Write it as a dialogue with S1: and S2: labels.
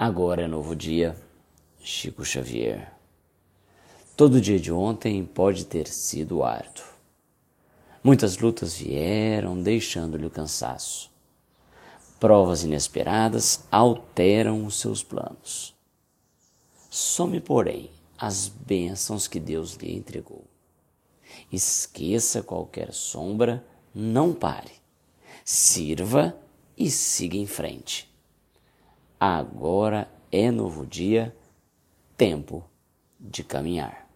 S1: Agora é novo dia, Chico Xavier. Todo dia de ontem pode ter sido árduo. Muitas lutas vieram, deixando-lhe o cansaço. Provas inesperadas alteram os seus planos. Some, porém, as bênçãos que Deus lhe entregou. Esqueça qualquer sombra, não pare. Sirva e siga em frente. Agora é novo dia, tempo de caminhar.